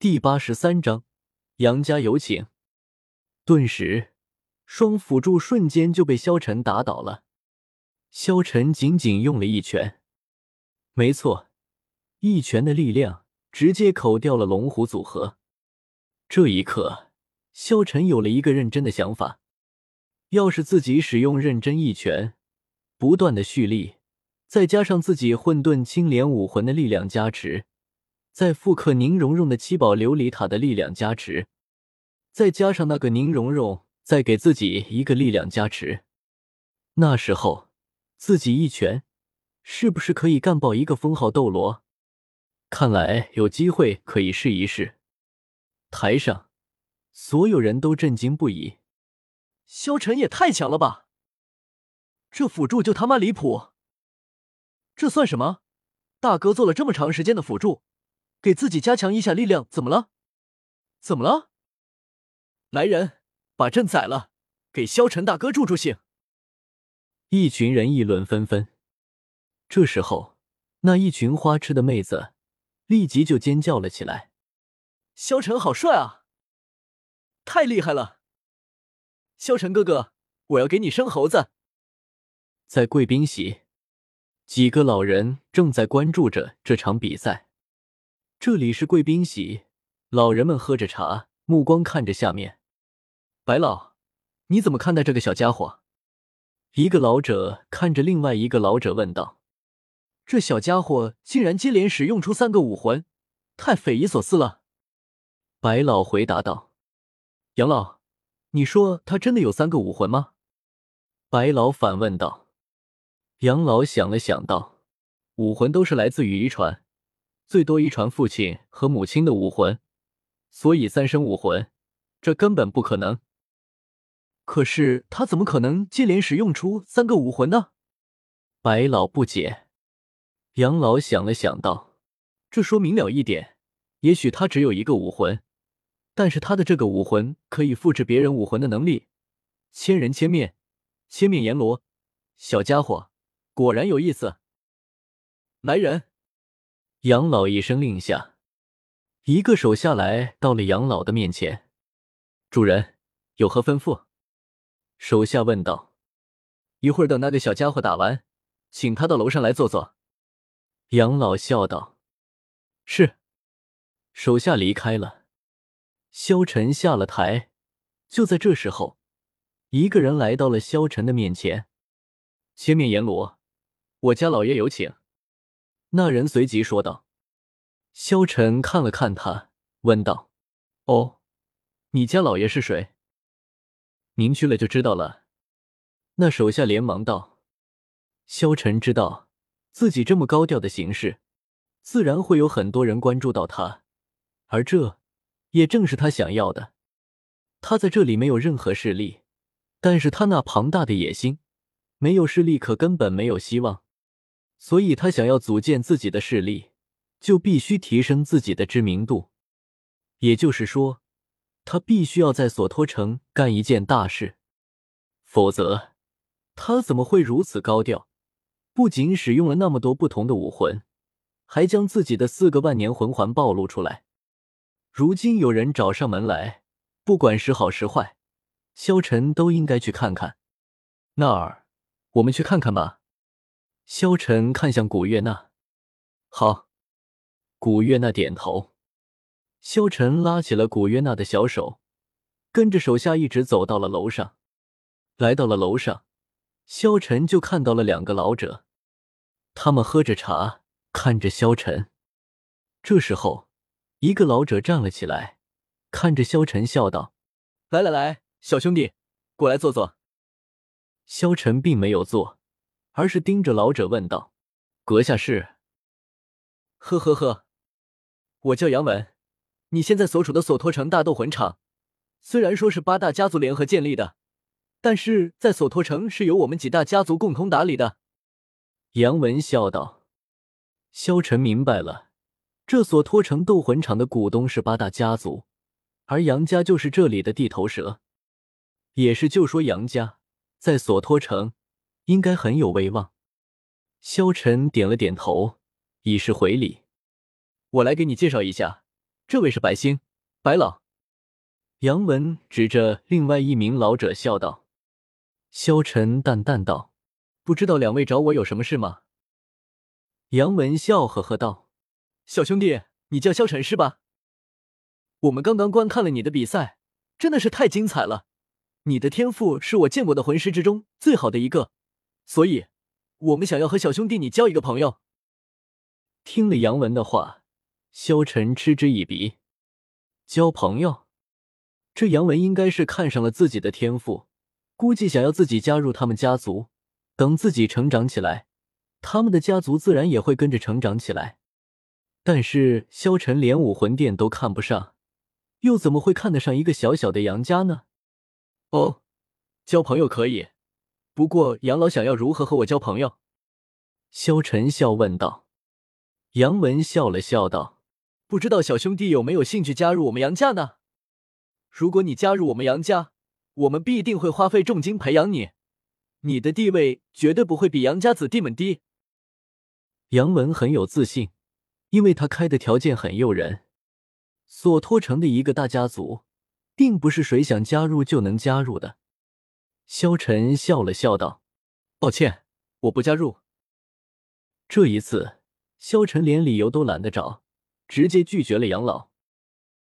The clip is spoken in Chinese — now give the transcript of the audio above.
第八十三章，杨家有请。顿时，双辅助瞬间就被萧晨打倒了。萧晨仅仅用了一拳，没错，一拳的力量直接口掉了龙虎组合。这一刻，萧晨有了一个认真的想法：要是自己使用认真一拳，不断的蓄力，再加上自己混沌青莲武魂的力量加持，再复刻宁荣荣的七宝琉璃塔的力量加持，再加上那个宁荣荣再给自己一个力量加持，那时候。自己一拳，是不是可以干爆一个封号斗罗？看来有机会可以试一试。台上，所有人都震惊不已。萧晨也太强了吧！这辅助就他妈离谱！这算什么？大哥做了这么长时间的辅助，给自己加强一下力量，怎么了？怎么了？来人，把朕宰了，给萧晨大哥助助兴！一群人议论纷纷。这时候，那一群花痴的妹子立即就尖叫了起来：“萧晨好帅啊！太厉害了！萧晨哥哥，我要给你生猴子！”在贵宾席，几个老人正在关注着这场比赛。这里是贵宾席，老人们喝着茶，目光看着下面。白老，你怎么看待这个小家伙？一个老者看着另外一个老者问道：“这小家伙竟然接连使用出三个武魂，太匪夷所思了。”白老回答道：“杨老，你说他真的有三个武魂吗？”白老反问道。杨老想了想道：“武魂都是来自于遗传，最多遗传父亲和母亲的武魂，所以三生武魂，这根本不可能。”可是他怎么可能接连使用出三个武魂呢？白老不解。杨老想了想道：“这说明了一点，也许他只有一个武魂，但是他的这个武魂可以复制别人武魂的能力，千人千面，千面阎罗。小家伙果然有意思。来人！”杨老一声令下，一个手下来到了杨老的面前。主人有何吩咐？手下问道：“一会儿等那个小家伙打完，请他到楼上来坐坐。”杨老笑道：“是。”手下离开了。萧晨下了台，就在这时候，一个人来到了萧晨的面前。“千面阎罗，我家老爷有请。”那人随即说道。萧晨看了看他，问道：“哦，你家老爷是谁？”您去了就知道了。那手下连忙道：“萧晨知道自己这么高调的行事，自然会有很多人关注到他，而这也正是他想要的。他在这里没有任何势力，但是他那庞大的野心，没有势力可根本没有希望。所以他想要组建自己的势力，就必须提升自己的知名度。也就是说。”他必须要在索托城干一件大事，否则他怎么会如此高调？不仅使用了那么多不同的武魂，还将自己的四个万年魂环暴露出来。如今有人找上门来，不管是好是坏，萧晨都应该去看看。那儿，我们去看看吧。萧晨看向古月娜，好。古月娜点头。萧晨拉起了古月娜的小手，跟着手下一直走到了楼上。来到了楼上，萧晨就看到了两个老者，他们喝着茶，看着萧晨。这时候，一个老者站了起来，看着萧晨笑道：“来来来，小兄弟，过来坐坐。”萧晨并没有坐，而是盯着老者问道：“阁下是？”“呵呵呵，我叫杨文。”你现在所处的索托城大斗魂场，虽然说是八大家族联合建立的，但是在索托城是由我们几大家族共同打理的。杨文笑道。萧晨明白了，这索托城斗魂场的股东是八大家族，而杨家就是这里的地头蛇，也是就说杨家在索托城应该很有威望。萧晨点了点头，以示回礼。我来给你介绍一下。这位是白星，白老。杨文指着另外一名老者笑道。萧晨淡淡道：“不知道两位找我有什么事吗？”杨文笑呵呵道：“小兄弟，你叫萧晨是吧？我们刚刚观看了你的比赛，真的是太精彩了。你的天赋是我见过的魂师之中最好的一个，所以我们想要和小兄弟你交一个朋友。”听了杨文的话，萧晨嗤之以鼻：“交朋友？”这杨文应该是看上了自己的天赋，估计想要自己加入他们家族。等自己成长起来，他们的家族自然也会跟着成长起来。但是萧晨连武魂殿都看不上，又怎么会看得上一个小小的杨家呢？哦，交朋友可以，不过杨老想要如何和我交朋友？萧晨笑问道。杨文笑了笑道：“不知道小兄弟有没有兴趣加入我们杨家呢？”如果你加入我们杨家，我们必定会花费重金培养你，你的地位绝对不会比杨家子弟们低。杨文很有自信，因为他开的条件很诱人。所托成的一个大家族，并不是谁想加入就能加入的。萧晨笑了笑道：“抱歉，我不加入。”这一次，萧晨连理由都懒得找，直接拒绝了杨老。